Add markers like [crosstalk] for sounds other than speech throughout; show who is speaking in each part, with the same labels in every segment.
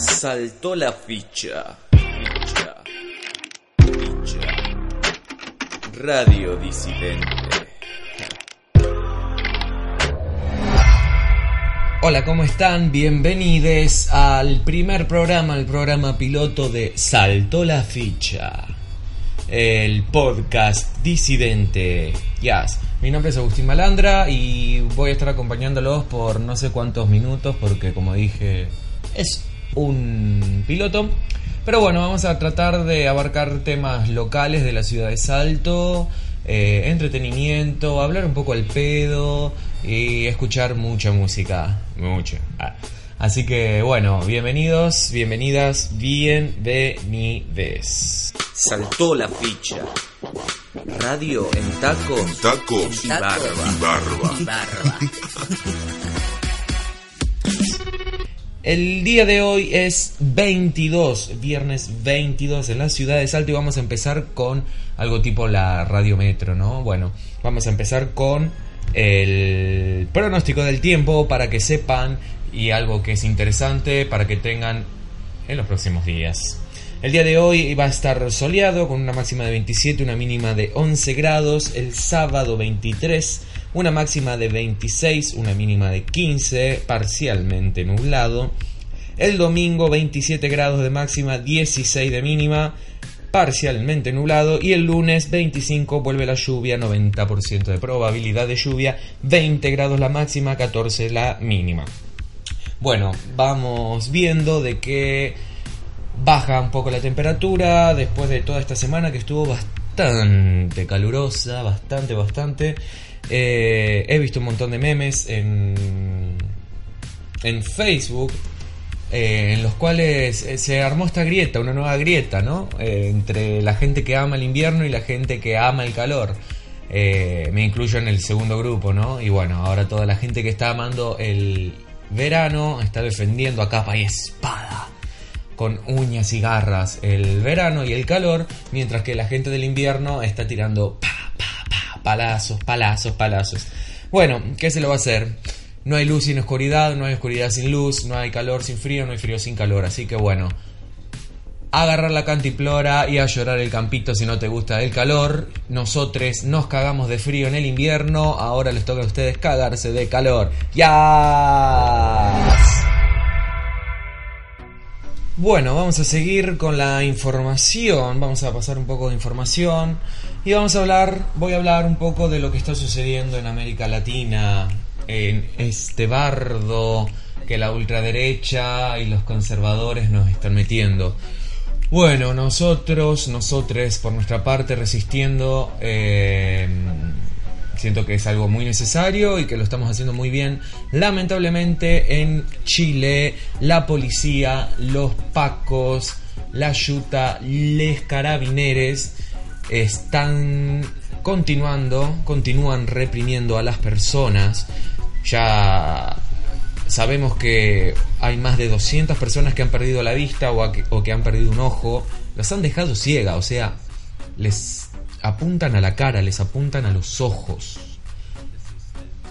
Speaker 1: Saltó la ficha. Ficha. Ficha. Radio Disidente. Hola, ¿cómo están? Bienvenidos al primer programa, el programa piloto de Saltó la ficha. El podcast disidente. Yes. Mi nombre es Agustín Malandra y voy a estar acompañándolos por no sé cuántos minutos porque como dije es un piloto. Pero bueno, vamos a tratar de abarcar temas locales de la ciudad de Salto, eh, entretenimiento, hablar un poco al pedo y escuchar mucha música. Mucha. Ah. Así que bueno, bienvenidos, bienvenidas, bienvenides. Saltó la ficha. Radio en tacos.
Speaker 2: Tacos
Speaker 1: y barba.
Speaker 2: y barba.
Speaker 1: Y barba. [laughs] El día de hoy es 22, viernes 22 en la ciudad de Salto y vamos a empezar con algo tipo la radio metro, ¿no? Bueno, vamos a empezar con el pronóstico del tiempo para que sepan y algo que es interesante para que tengan en los próximos días. El día de hoy va a estar soleado con una máxima de 27, una mínima de 11 grados. El sábado 23, una máxima de 26, una mínima de 15, parcialmente nublado. El domingo 27 grados de máxima, 16 de mínima, parcialmente nublado. Y el lunes 25 vuelve la lluvia, 90% de probabilidad de lluvia, 20 grados la máxima, 14 la mínima. Bueno, vamos viendo de que baja un poco la temperatura después de toda esta semana que estuvo bastante calurosa, bastante, bastante. Eh, he visto un montón de memes en, en Facebook eh, en los cuales eh, se armó esta grieta, una nueva grieta, ¿no? Entre la gente que ama el invierno y la gente que ama el calor. Me incluyo en el segundo grupo, ¿no? Y bueno, ahora toda la gente que está amando el verano está defendiendo a capa y espada con uñas y garras el verano y el calor, mientras que la gente del invierno está tirando pa, pa, pa, palazos, palazos, palazos. Bueno, ¿qué se lo va a hacer? No hay luz sin oscuridad, no hay oscuridad sin luz, no hay calor sin frío, no hay frío sin calor, así que bueno, agarrar la cantiplora y a llorar el campito si no te gusta el calor. Nosotros nos cagamos de frío en el invierno, ahora les toca a ustedes cagarse de calor. ¡Ya! Bueno, vamos a seguir con la información, vamos a pasar un poco de información y vamos a hablar, voy a hablar un poco de lo que está sucediendo en América Latina, en este bardo que la ultraderecha y los conservadores nos están metiendo. Bueno, nosotros, nosotros por nuestra parte resistiendo, eh, siento que es algo muy necesario y que lo estamos haciendo muy bien. Lamentablemente en Chile la policía, los pacos, la yuta, les carabineres están continuando, continúan reprimiendo a las personas. Ya sabemos que hay más de 200 personas que han perdido la vista o, que, o que han perdido un ojo. Las han dejado ciega, o sea, les apuntan a la cara, les apuntan a los ojos.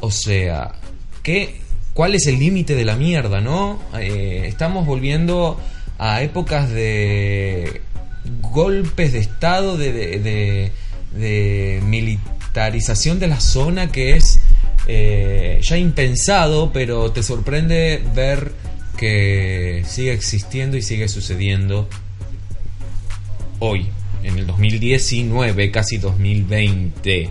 Speaker 1: O sea, ¿qué, ¿cuál es el límite de la mierda, no? Eh, estamos volviendo a épocas de golpes de estado, de, de, de, militarización de la zona que es eh, ya impensado, pero te sorprende ver que sigue existiendo y sigue sucediendo hoy en el 2019, casi 2020.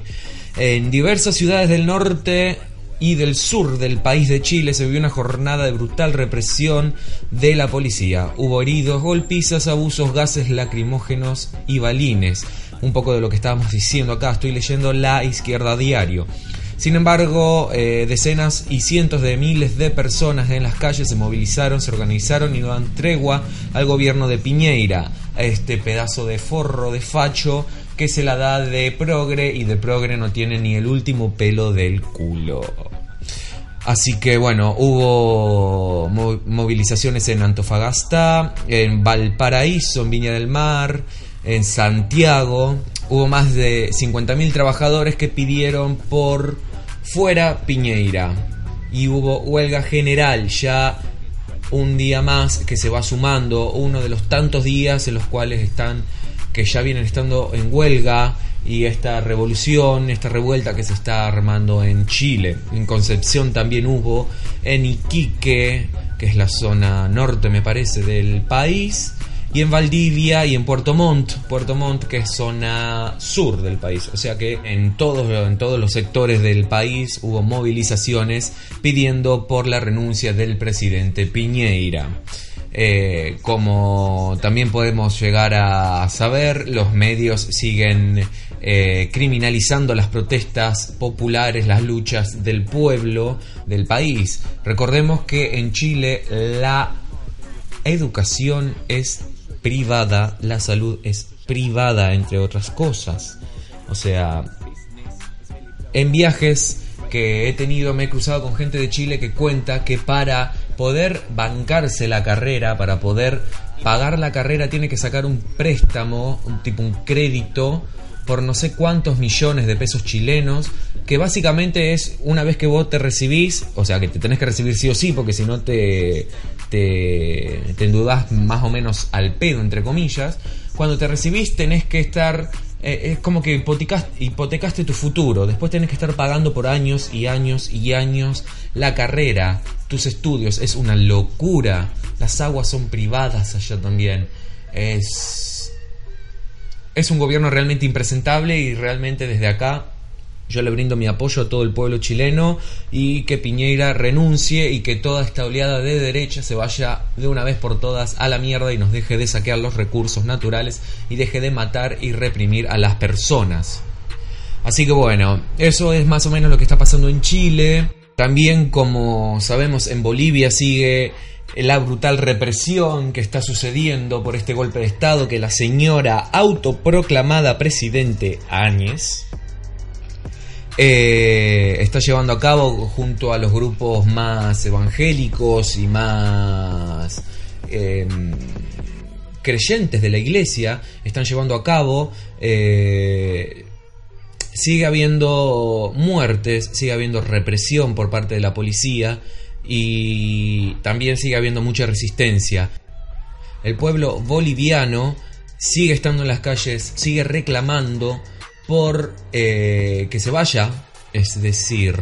Speaker 1: En diversas ciudades del norte y del sur del país de Chile se vivió una jornada de brutal represión de la policía. Hubo heridos, golpizas, abusos, gases lacrimógenos y balines. Un poco de lo que estábamos diciendo acá, estoy leyendo La Izquierda Diario. Sin embargo, eh, decenas y cientos de miles de personas en las calles se movilizaron, se organizaron y dan tregua al gobierno de Piñeira, a este pedazo de forro de facho que se la da de progre y de progre no tiene ni el último pelo del culo. Así que bueno, hubo movilizaciones en Antofagasta, en Valparaíso, en Viña del Mar, en Santiago. Hubo más de 50.000 trabajadores que pidieron por fuera Piñeira. Y hubo huelga general ya un día más que se va sumando, uno de los tantos días en los cuales están que ya vienen estando en huelga y esta revolución, esta revuelta que se está armando en Chile. En Concepción también hubo, en Iquique, que es la zona norte me parece del país, y en Valdivia y en Puerto Montt, Puerto Montt que es zona sur del país. O sea que en todos, en todos los sectores del país hubo movilizaciones pidiendo por la renuncia del presidente Piñeira. Eh, como también podemos llegar a saber, los medios siguen eh, criminalizando las protestas populares, las luchas del pueblo, del país. Recordemos que en Chile la educación es privada, la salud es privada, entre otras cosas. O sea, en viajes que he tenido me he cruzado con gente de Chile que cuenta que para poder bancarse la carrera, para poder pagar la carrera, tiene que sacar un préstamo, un tipo un crédito por no sé cuántos millones de pesos chilenos, que básicamente es una vez que vos te recibís, o sea que te tenés que recibir sí o sí, porque si no te, te, te endudás más o menos al pedo, entre comillas, cuando te recibís tenés que estar eh, es como que hipotecaste, hipotecaste tu futuro. Después tenés que estar pagando por años y años y años la carrera, tus estudios. Es una locura. Las aguas son privadas allá también. Es. Es un gobierno realmente impresentable y realmente desde acá yo le brindo mi apoyo a todo el pueblo chileno y que Piñeira renuncie y que toda esta oleada de derecha se vaya de una vez por todas a la mierda y nos deje de saquear los recursos naturales y deje de matar y reprimir a las personas. Así que bueno, eso es más o menos lo que está pasando en Chile. También como sabemos en Bolivia sigue la brutal represión que está sucediendo por este golpe de Estado que la señora autoproclamada presidente Áñez eh, está llevando a cabo junto a los grupos más evangélicos y más em, creyentes de la iglesia, están llevando a cabo, eh, sigue habiendo muertes, sigue habiendo represión por parte de la policía y también sigue habiendo mucha resistencia. El pueblo boliviano sigue estando en las calles, sigue reclamando por eh, que se vaya. Es decir,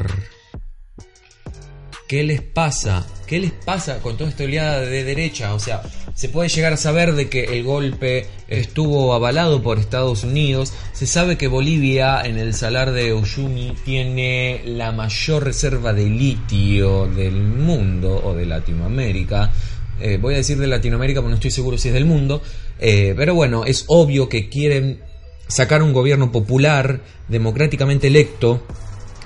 Speaker 1: ¿qué les pasa? ¿Qué les pasa con toda esta oleada de derecha? O sea, se puede llegar a saber de que el golpe estuvo avalado por Estados Unidos. Se sabe que Bolivia en el salar de Uyuni tiene la mayor reserva de litio del mundo o de Latinoamérica. Eh, voy a decir de Latinoamérica porque no estoy seguro si es del mundo. Eh, pero bueno, es obvio que quieren sacar un gobierno popular, democráticamente electo,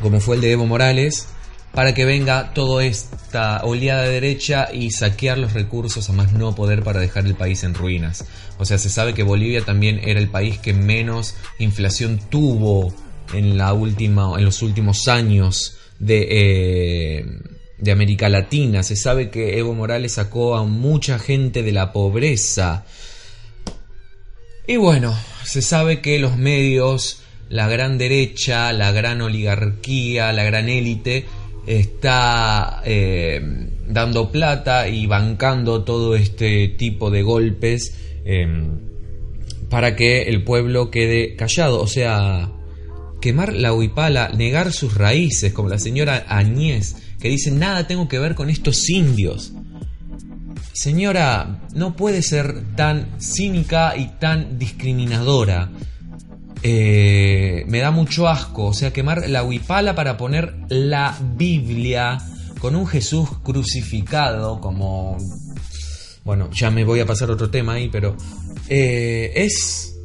Speaker 1: como fue el de Evo Morales, para que venga toda esta oleada de derecha y saquear los recursos a más no poder para dejar el país en ruinas. O sea, se sabe que Bolivia también era el país que menos inflación tuvo en, la última, en los últimos años de, eh, de América Latina. Se sabe que Evo Morales sacó a mucha gente de la pobreza. Y bueno, se sabe que los medios, la gran derecha, la gran oligarquía, la gran élite, está eh, dando plata y bancando todo este tipo de golpes em, para que el pueblo quede callado. O sea, quemar la huipala, negar sus raíces, como la señora Añez, que dice nada tengo que ver con estos indios. Señora, no puede ser tan cínica y tan discriminadora. Eh, me da mucho asco, o sea, quemar la huipala para poner la Biblia con un Jesús crucificado como... Bueno, ya me voy a pasar otro tema ahí, pero eh, es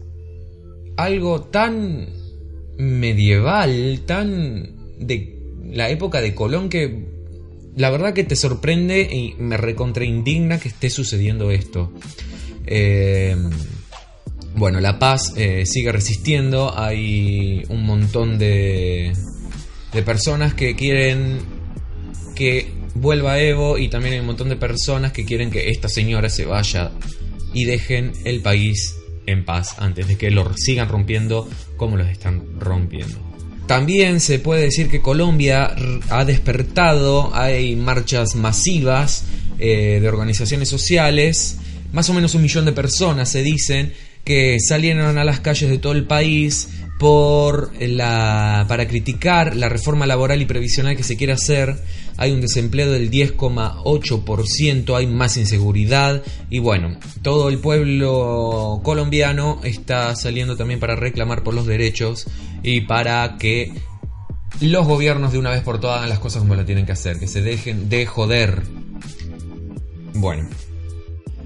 Speaker 1: algo tan medieval, tan de la época de Colón que la verdad que te sorprende y me recontraindigna que esté sucediendo esto. Eh, bueno, La Paz eh, sigue resistiendo, hay un montón de, de personas que quieren que vuelva Evo y también hay un montón de personas que quieren que esta señora se vaya y dejen el país en paz antes de que lo sigan rompiendo como los están rompiendo. También se puede decir que Colombia ha despertado, hay marchas masivas eh, de organizaciones sociales, más o menos un millón de personas se dicen que salieron a las calles de todo el país por la, para criticar la reforma laboral y previsional que se quiere hacer. Hay un desempleo del 10,8%, hay más inseguridad y bueno, todo el pueblo colombiano está saliendo también para reclamar por los derechos y para que los gobiernos de una vez por todas hagan las cosas como lo tienen que hacer, que se dejen de joder. Bueno,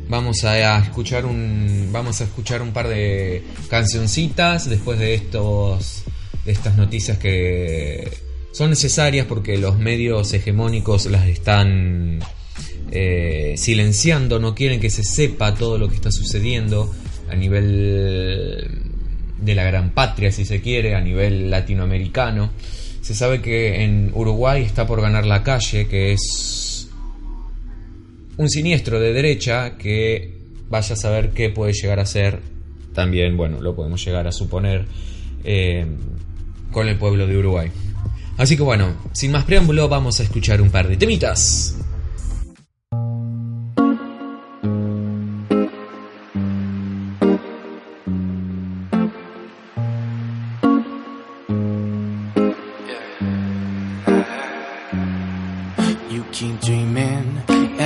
Speaker 1: Vamos a escuchar un vamos a escuchar un par de cancioncitas después de estos de estas noticias que son necesarias porque los medios hegemónicos las están eh, silenciando, no quieren que se sepa todo lo que está sucediendo a nivel de la gran patria, si se quiere, a nivel latinoamericano. Se sabe que en Uruguay está por ganar la calle, que es un siniestro de derecha que vaya a saber qué puede llegar a ser, también, bueno, lo podemos llegar a suponer, eh, con el pueblo de Uruguay. Así que bueno, sin más preámbulo, vamos a escuchar un par de temitas.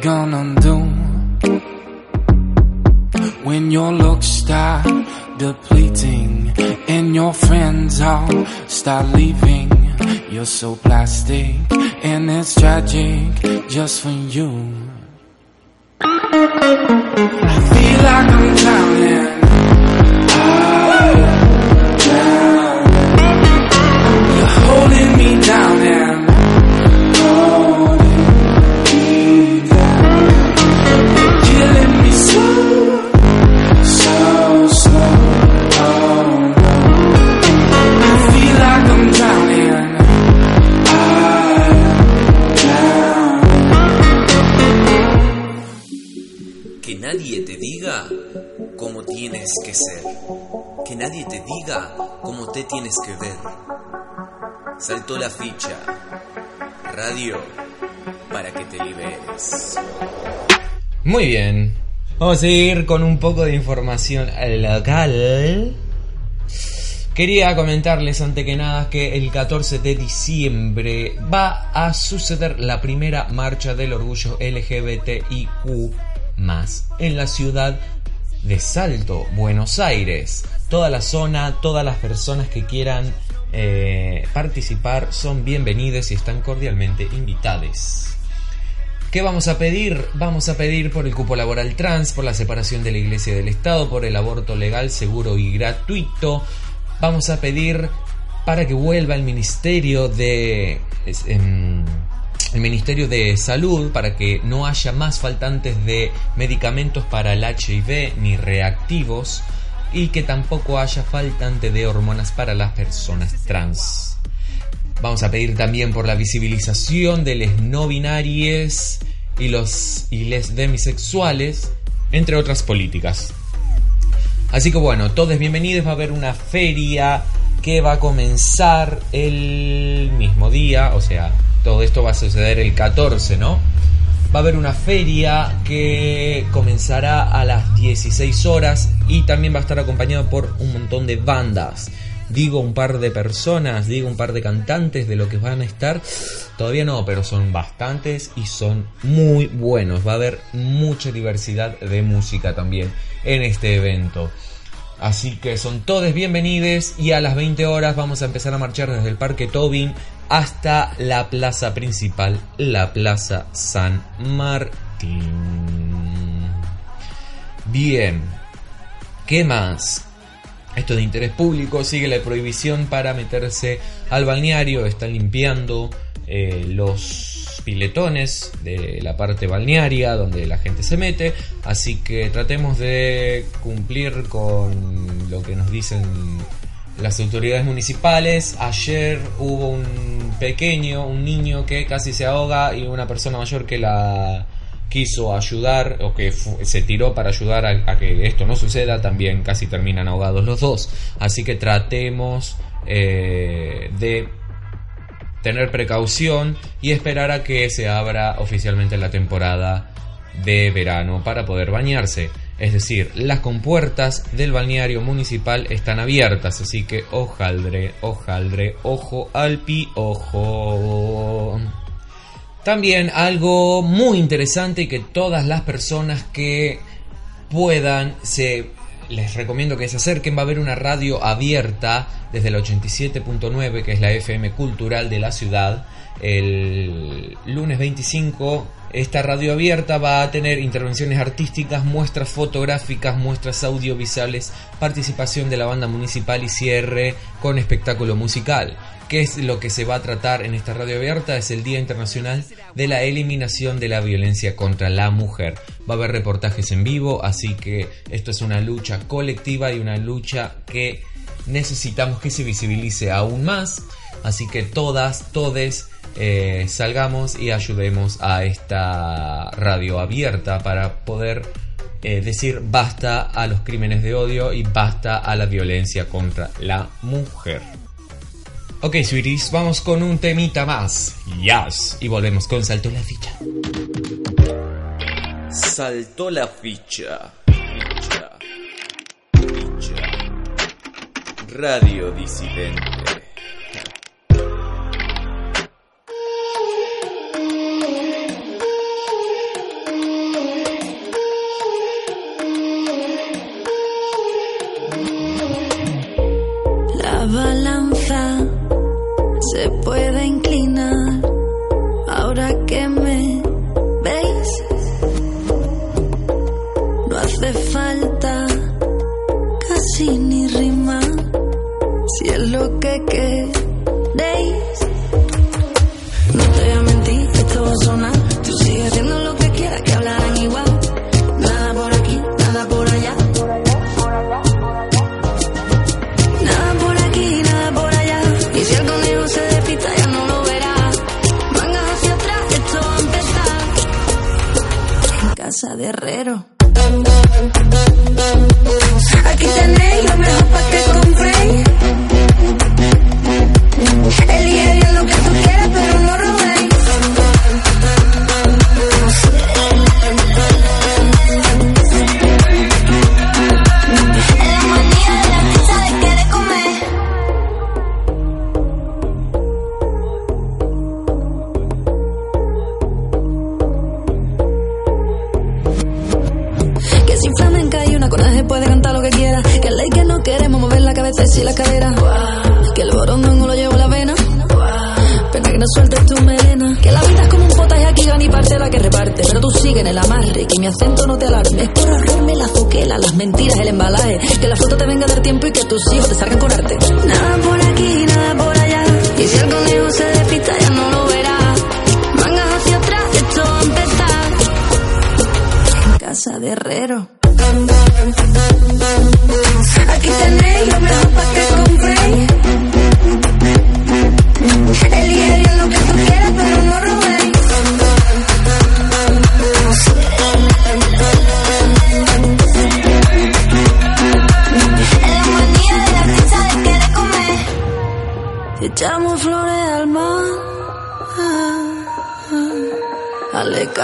Speaker 1: gonna do when your looks start depleting and your friends all start leaving. You're so plastic and it's tragic just for you. Cómo te tienes que ver. Saltó la ficha, radio, para que te liberes. Muy bien, vamos a seguir con un poco de información local. Quería comentarles ante que nada que el 14 de diciembre va a suceder la primera marcha del orgullo LGBTIQ más en la ciudad de Salto, Buenos Aires. Toda la zona, todas las personas que quieran eh, participar son bienvenidas y están cordialmente invitadas. ¿Qué vamos a pedir? Vamos a pedir por el cupo laboral trans, por la separación de la iglesia y del Estado, por el aborto legal, seguro y gratuito. Vamos a pedir para que vuelva el Ministerio de... Em, el Ministerio de Salud para que no haya más faltantes de medicamentos para el HIV ni reactivos. Y que tampoco haya faltante de hormonas para las personas trans. Vamos a pedir también por la visibilización de los no binarios y los y les demisexuales, entre otras políticas. Así que bueno, todos bienvenidos, va a haber una feria que va a comenzar el mismo día, o sea, todo esto va a suceder el 14, ¿no? Va a haber una feria que comenzará a las 16 horas y también va a estar acompañado por un montón de bandas. Digo un par de personas, digo un par de cantantes de lo que van a estar. Todavía no, pero son bastantes y son muy buenos. Va a haber mucha diversidad de música también en este evento. Así que son todos bienvenidos y a las 20 horas vamos a empezar a marchar desde el Parque Tobin hasta la plaza principal, la Plaza San Martín. Bien, ¿qué más? Esto de interés público, sigue la prohibición para meterse al balneario, están limpiando eh, los piletones de la parte balnearia donde la gente se mete, así que tratemos de cumplir con lo que nos dicen las autoridades municipales. Ayer hubo un pequeño, un niño que casi se ahoga y una persona mayor que la quiso ayudar o que se tiró para ayudar a, que esto no suceda, también casi terminan ahogados los dos. Así que tratemos eh, de tener precaución y esperar a que se abra oficialmente la temporada de verano para poder bañarse. Es decir, las compuertas del balneario municipal están abiertas, así que ojaldre, ojaldre, ojo al ojo También algo muy interesante que todas las personas que puedan se les recomiendo que se acerquen. Va a haber una radio abierta desde el 87.9, que es la FM cultural de la ciudad. El lunes 25, esta radio abierta va a tener intervenciones artísticas, muestras fotográficas, muestras audiovisuales, participación de la banda municipal y cierre con espectáculo musical. ¿Qué es lo que se va a tratar en esta radio abierta? Es el Día Internacional de la Eliminación de la Violencia contra la Mujer. Va a haber reportajes en vivo, así que esto es una lucha colectiva y una lucha que necesitamos que se visibilice aún más. Así que todas, todes, eh, salgamos y ayudemos a esta radio abierta para poder eh, decir basta a los crímenes de odio y basta a la violencia contra la mujer. Ok, sweeties, vamos con un temita más. Yes. Y volvemos con Saltó la ficha.
Speaker 2: Saltó la ficha. Ficha. Ficha. Radio disidente.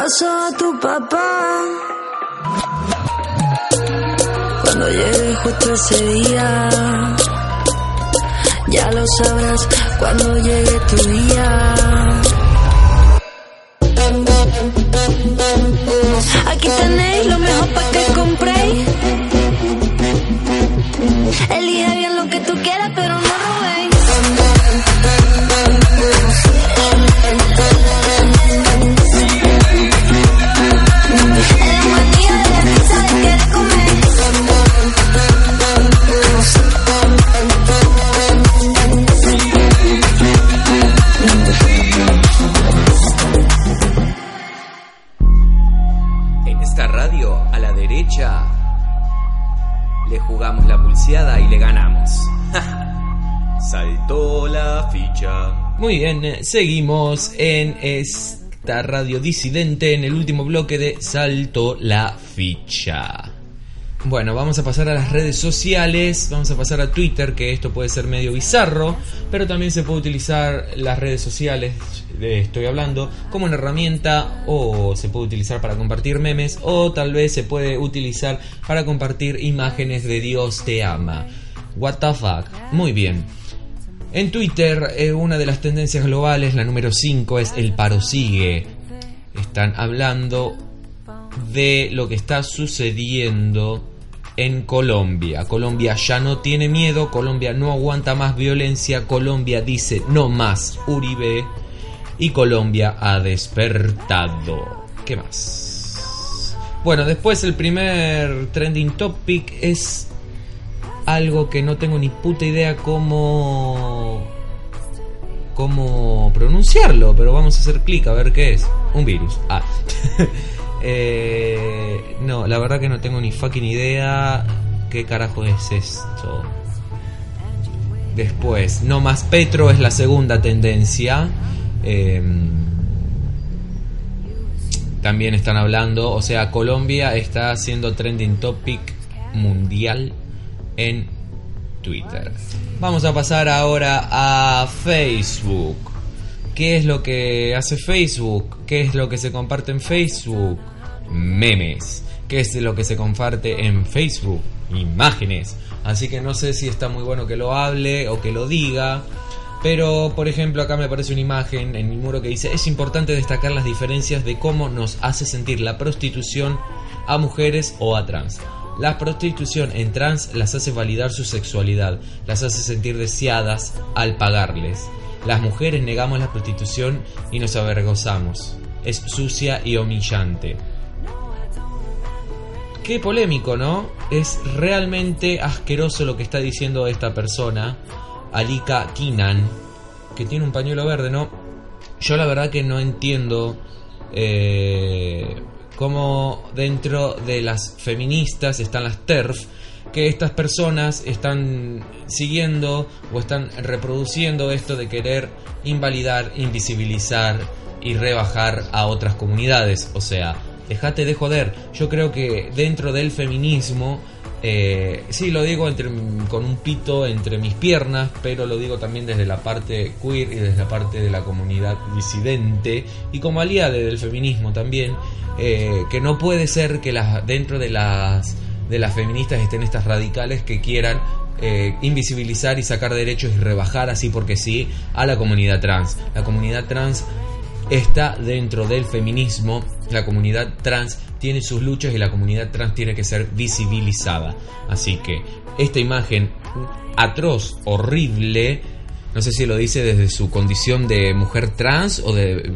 Speaker 3: Caso a tu papá. Cuando llegue justo ese día, ya lo sabrás cuando llegue tu día. Aquí tenéis lo mejor para que compréis. Elige bien lo que tú quieras, pero no robéis.
Speaker 1: Muy bien, eh, seguimos en esta radio disidente en el último bloque de Salto la ficha. Bueno, vamos a pasar a las redes sociales, vamos a pasar a Twitter, que esto puede ser medio bizarro, pero también se puede utilizar las redes sociales, de estoy hablando, como una herramienta o se puede utilizar para compartir memes o tal vez se puede utilizar para compartir imágenes de Dios te ama. What the fuck. Muy bien. En Twitter, eh, una de las tendencias globales, la número 5, es el paro sigue. Están hablando de lo que está sucediendo en Colombia. Colombia ya no tiene miedo, Colombia no aguanta más violencia, Colombia dice no más Uribe y Colombia ha despertado. ¿Qué más? Bueno, después el primer trending topic es algo que no tengo ni puta idea cómo cómo pronunciarlo, pero vamos a hacer clic a ver qué es. Un virus. Ah. [laughs] Eh, no, la verdad que no tengo ni fucking idea qué carajo es esto. Después, no más Petro es la segunda tendencia. Eh, también están hablando, o sea, Colombia está haciendo trending topic mundial en Twitter. Vamos a pasar ahora a Facebook. ¿Qué es lo que hace Facebook? ¿Qué es lo que se comparte en Facebook? Memes. ¿Qué es lo que se comparte en Facebook? Imágenes. Así que no sé si está muy bueno que lo hable o que lo diga. Pero, por ejemplo, acá me aparece una imagen en mi muro que dice, es importante destacar las diferencias de cómo nos hace sentir la prostitución a mujeres o a trans. La prostitución en trans las hace validar su sexualidad, las hace sentir deseadas al pagarles. Las mujeres negamos la prostitución y nos avergonzamos. Es sucia y humillante. Qué polémico, ¿no? Es realmente asqueroso lo que está diciendo esta persona, Alika Kinan, que tiene un pañuelo verde, ¿no? Yo la verdad que no entiendo eh, cómo dentro de las feministas están las TERF, que estas personas están siguiendo o están reproduciendo esto de querer invalidar, invisibilizar y rebajar a otras comunidades. O sea, dejate de joder. Yo creo que dentro del feminismo, eh, sí lo digo con un pito entre mis piernas, pero lo digo también desde la parte queer y desde la parte de la comunidad disidente y como aliada del feminismo también, eh, que no puede ser que dentro de las de las feministas estén estas radicales que quieran eh, invisibilizar y sacar derechos y rebajar así porque sí a la comunidad trans. La comunidad trans está dentro del feminismo, la comunidad trans tiene sus luchas y la comunidad trans tiene que ser visibilizada. Así que esta imagen atroz, horrible, no sé si lo dice desde su condición de mujer trans o de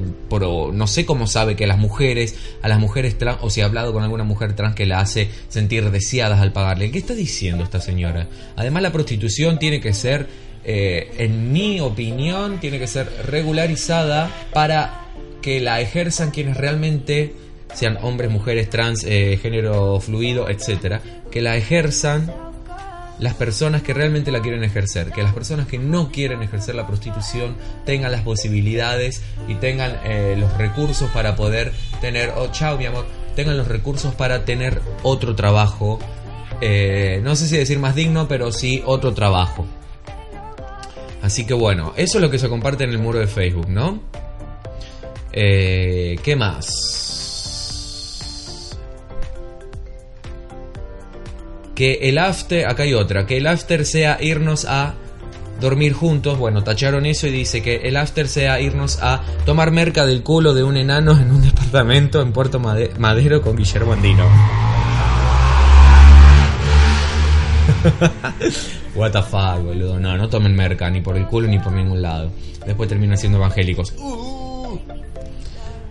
Speaker 1: no sé cómo sabe que las mujeres a las mujeres trans o si ha hablado con alguna mujer trans que la hace sentir deseadas al pagarle. ¿Qué está diciendo esta señora? Además la prostitución tiene que ser eh, en mi opinión tiene que ser regularizada para que la ejerzan quienes realmente sean hombres, mujeres, trans, eh, género fluido, etcétera, que la ejerzan las personas que realmente la quieren ejercer, que las personas que no quieren ejercer la prostitución tengan las posibilidades y tengan eh, los recursos para poder tener, oh chao mi amor, tengan los recursos para tener otro trabajo, no sé si decir más digno, pero sí otro trabajo. Así que bueno, eso es lo que se comparte en el muro de Facebook, ¿no? Eh, ¿Qué más? Que el after, acá hay otra, que el after sea irnos a dormir juntos. Bueno, tacharon eso y dice que el after sea irnos a tomar merca del culo de un enano en un [laughs] departamento en Puerto Made- Madero con Guillermo Andino. [laughs] What the fuck, boludo. No, no tomen merca ni por el culo ni por ningún lado. Después terminan siendo evangélicos.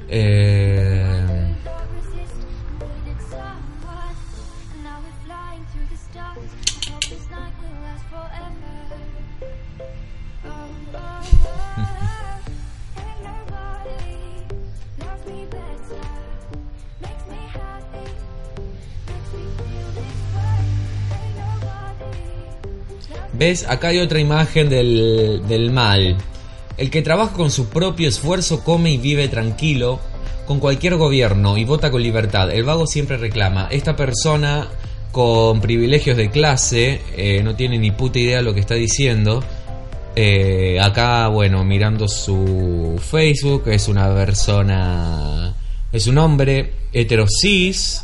Speaker 1: Eh, [laughs] ¿Ves? Acá hay otra imagen del, del mal. El que trabaja con su propio esfuerzo come y vive tranquilo con cualquier gobierno y vota con libertad. El vago siempre reclama. Esta persona con privilegios de clase eh, no tiene ni puta idea de lo que está diciendo. Eh, acá, bueno, mirando su Facebook, es una persona. Es un hombre heterosis.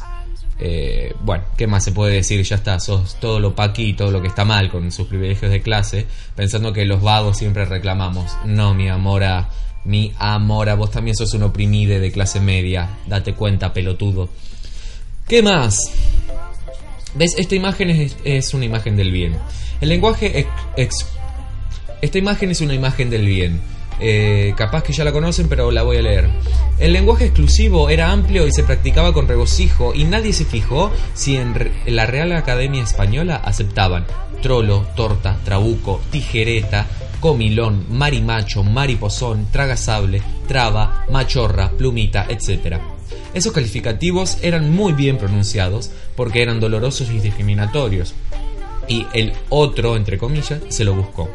Speaker 1: Eh, bueno, ¿qué más se puede decir? Ya está, sos todo lo paqui todo lo que está mal con sus privilegios de clase, pensando que los vagos siempre reclamamos. No, mi amora, mi amora, vos también sos un oprimide de clase media. Date cuenta, pelotudo. ¿Qué más? ¿Ves? Esta imagen es, una imagen del bien. El lenguaje ex- esta imagen es una imagen del bien. Eh, capaz que ya la conocen, pero la voy a leer. El lenguaje exclusivo era amplio y se practicaba con regocijo y nadie se fijó si en, la Real Academia Española aceptaban trolo, torta, trabuco, tijereta, comilón, marimacho, mariposón, tragasable, traba, machorra, plumita, etc. Esos calificativos eran muy bien pronunciados porque eran dolorosos y discriminatorios. Y el otro, entre comillas, se lo buscó.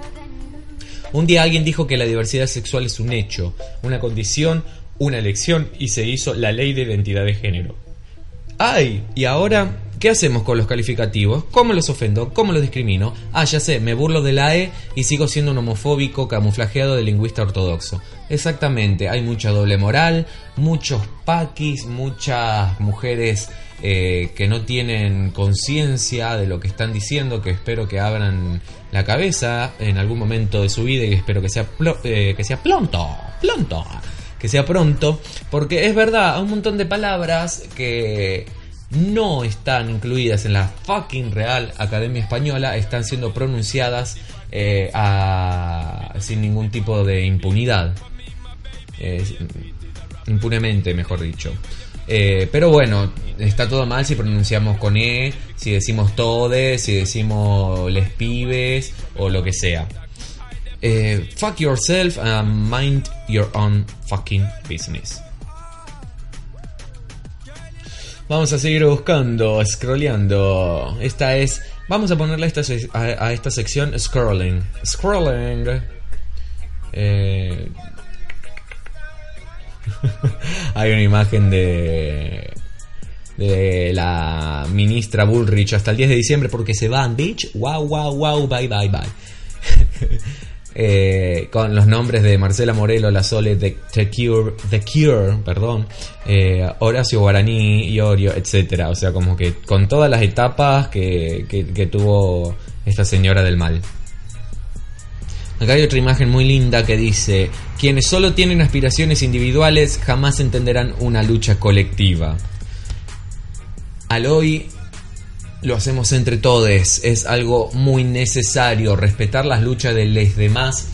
Speaker 1: Un día alguien dijo que la diversidad sexual es un hecho, una condición, una elección y se hizo la ley de identidad de género. ¡Ay! ¿Y ahora qué hacemos con los calificativos? ¿Cómo los ofendo? ¿Cómo los discrimino? Ah, ya sé, me burlo de la E y sigo siendo un homofóbico camuflajeado de lingüista ortodoxo. Exactamente, hay mucha doble moral, muchos paquis, muchas mujeres eh, que no tienen conciencia de lo que están diciendo, que espero que abran la cabeza en algún momento de su vida y espero que sea, eh, que sea pronto, pronto, que sea pronto, porque es verdad, un montón de palabras que no están incluidas en la fucking Real Academia Española, están siendo pronunciadas eh, sin ningún tipo de impunidad. Eh, impunemente, mejor dicho. Eh, pero bueno, está todo mal si pronunciamos con E, si decimos todes, si decimos les pibes o lo que sea. Eh, fuck yourself and mind your own fucking business. Vamos a seguir buscando, scrolleando. Esta es. Vamos a ponerle esta, a, a esta sección scrolling. Scrolling. Eh, [laughs] hay una imagen de. De la ministra Bullrich hasta el 10 de diciembre porque se van, bitch. Wow, wow, wow, bye, bye, bye. [laughs] Eh, con los nombres de Marcela Morelo, La Sole, The, The Cure, The Cure, perdón, eh, Horacio Guaraní, Iorio, etcétera. O sea, como que con todas las etapas que tuvo esta señora del mal. Acá hay otra imagen muy linda que dice, quienes solo tienen aspiraciones individuales jamás entenderán una lucha colectiva. Al hoy lo hacemos entre todos, es algo muy necesario, respetar las luchas de los demás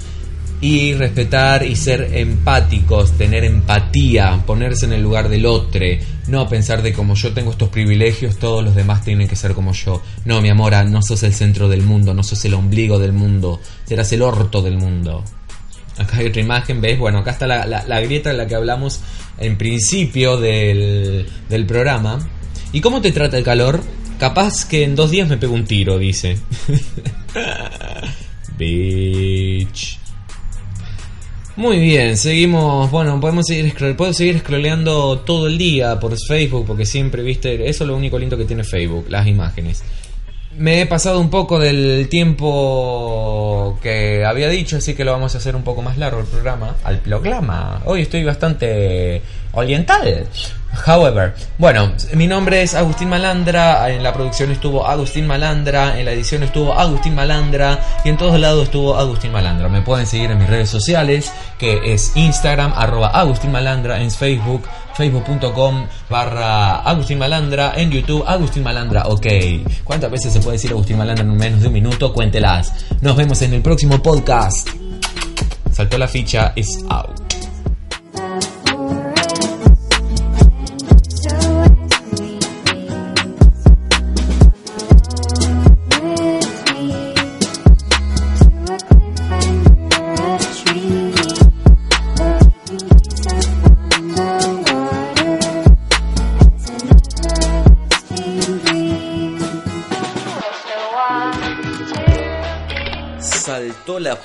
Speaker 1: y respetar y ser empáticos, tener empatía, ponerse en el lugar del otro, no pensar de como yo tengo estos privilegios, todos los demás tienen que ser como yo. No, mi amora, no sos el centro del mundo, no sos el ombligo del mundo, serás el orto del mundo. Acá hay otra imagen, ¿ves? Bueno, acá está la, la- grieta en la que hablamos en principio del, del programa. ¿Y cómo te trata el calor? Capaz que en dos días me pego un tiro, dice. [laughs] Bitch. Muy bien, seguimos. Bueno, podemos seguir scroll- puedo seguir scrolleando todo el día por Facebook porque siempre, viste, eso es lo único lindo que tiene Facebook, las imágenes. me he pasado un poco del tiempo que había dicho, así que lo vamos a hacer un poco más largo el programa. Al programa. Hoy estoy bastante oriental. However, bueno, mi nombre es Agustín Malandra, en la producción estuvo Agustín Malandra, en la edición estuvo Agustín Malandra y en todos lados estuvo Agustín Malandra. Me pueden seguir en mis redes sociales, que es Instagram, arroba Agustín Malandra, en Facebook, facebook.com barra Agustín Malandra, en YouTube Agustín Malandra, ok. ¿Cuántas veces se puede decir Agustín Malandra en menos de un minuto? Cuéntelas. Nos vemos en el próximo podcast. Saltó la ficha, is out.